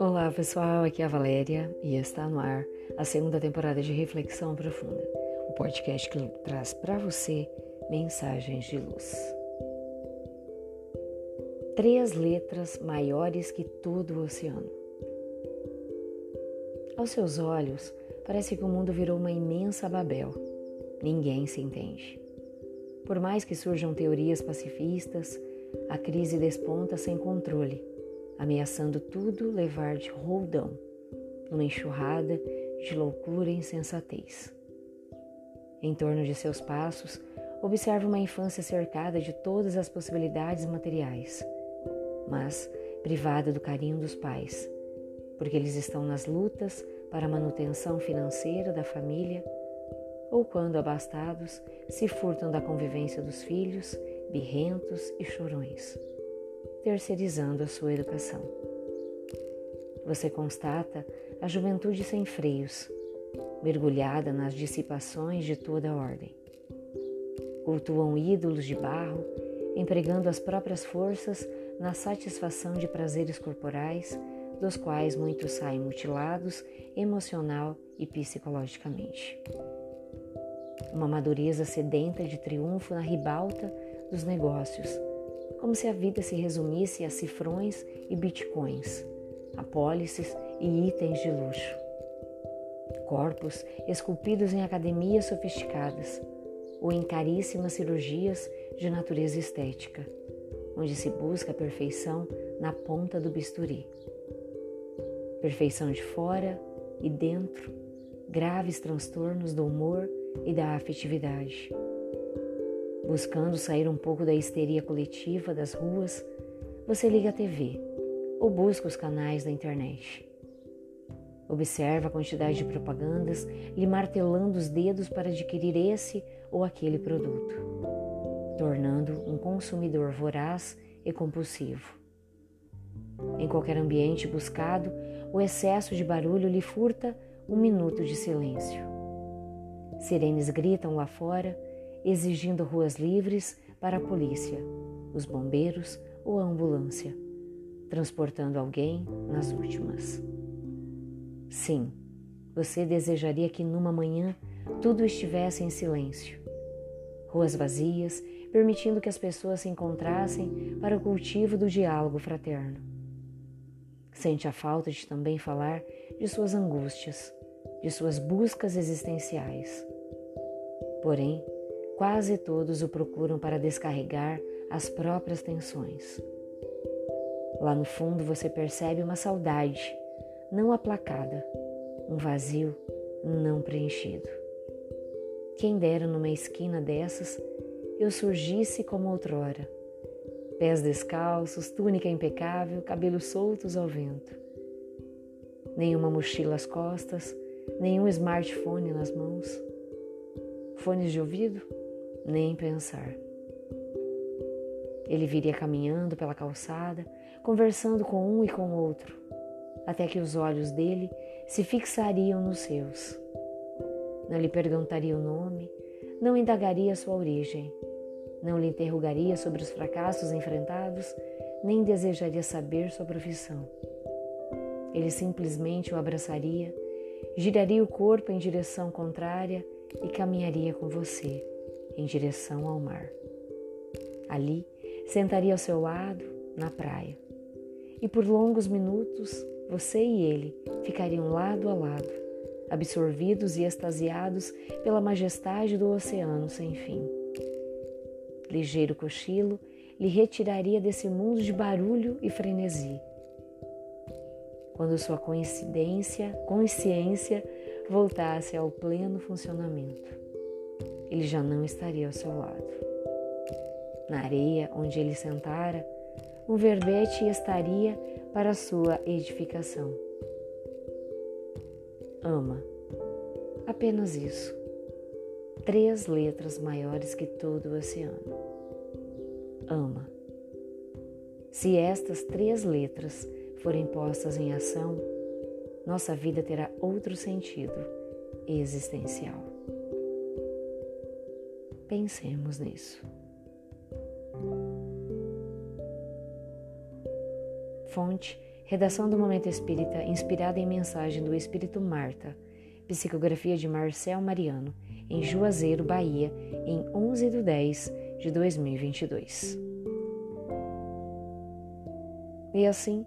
Olá pessoal, aqui é a Valéria e está no ar a segunda temporada de Reflexão Profunda, o podcast que traz para você mensagens de luz. Três letras maiores que todo o oceano. Aos seus olhos, parece que o mundo virou uma imensa Babel. Ninguém se entende. Por mais que surjam teorias pacifistas, a crise desponta sem controle ameaçando tudo levar de roldão, numa enxurrada de loucura e insensatez. Em torno de seus passos, observa uma infância cercada de todas as possibilidades materiais, mas privada do carinho dos pais, porque eles estão nas lutas para a manutenção financeira da família ou quando abastados se furtam da convivência dos filhos, birrentos e chorões terceirizando a sua educação. Você constata a juventude sem freios, mergulhada nas dissipações de toda ordem. Cultuam ídolos de barro, empregando as próprias forças na satisfação de prazeres corporais, dos quais muitos saem mutilados emocional e psicologicamente. Uma madureza sedenta de triunfo na ribalta dos negócios, como se a vida se resumisse a cifrões e bitcoins, apólices e itens de luxo. Corpos esculpidos em academias sofisticadas ou em caríssimas cirurgias de natureza estética, onde se busca a perfeição na ponta do bisturi. Perfeição de fora e dentro, graves transtornos do humor e da afetividade Buscando sair um pouco da histeria coletiva das ruas, você liga a TV ou busca os canais da internet. Observa a quantidade de propagandas lhe martelando os dedos para adquirir esse ou aquele produto, tornando um consumidor voraz e compulsivo. Em qualquer ambiente buscado, o excesso de barulho lhe furta um minuto de silêncio. Sirenes gritam lá fora exigindo ruas livres para a polícia, os bombeiros ou a ambulância, transportando alguém nas últimas. Sim, você desejaria que numa manhã tudo estivesse em silêncio. Ruas vazias, permitindo que as pessoas se encontrassem para o cultivo do diálogo fraterno. Sente a falta de também falar de suas angústias, de suas buscas existenciais. Porém, Quase todos o procuram para descarregar as próprias tensões. Lá no fundo você percebe uma saudade não aplacada, um vazio não preenchido. Quem dera numa esquina dessas eu surgisse como outrora, pés descalços, túnica impecável, cabelos soltos ao vento. Nenhuma mochila às costas, nenhum smartphone nas mãos. Fones de ouvido? nem pensar. Ele viria caminhando pela calçada, conversando com um e com outro, até que os olhos dele se fixariam nos seus. Não lhe perguntaria o nome, não indagaria sua origem, não lhe interrogaria sobre os fracassos enfrentados, nem desejaria saber sua profissão. Ele simplesmente o abraçaria, giraria o corpo em direção contrária e caminharia com você em direção ao mar. Ali, sentaria ao seu lado, na praia. E por longos minutos, você e ele ficariam lado a lado, absorvidos e extasiados pela majestade do oceano sem fim. Ligeiro cochilo lhe retiraria desse mundo de barulho e frenesi. Quando sua coincidência, consciência voltasse ao pleno funcionamento ele já não estaria ao seu lado. Na areia onde ele sentara, um verbete estaria para sua edificação. Ama. Apenas isso. Três letras maiores que todo o oceano. Ama. Se estas três letras forem postas em ação, nossa vida terá outro sentido existencial. Pensemos nisso. Fonte: Redação do Momento Espírita, inspirada em mensagem do Espírito Marta. Psicografia de Marcel Mariano, em Juazeiro, Bahia, em 11 de 10 de 2022. E assim,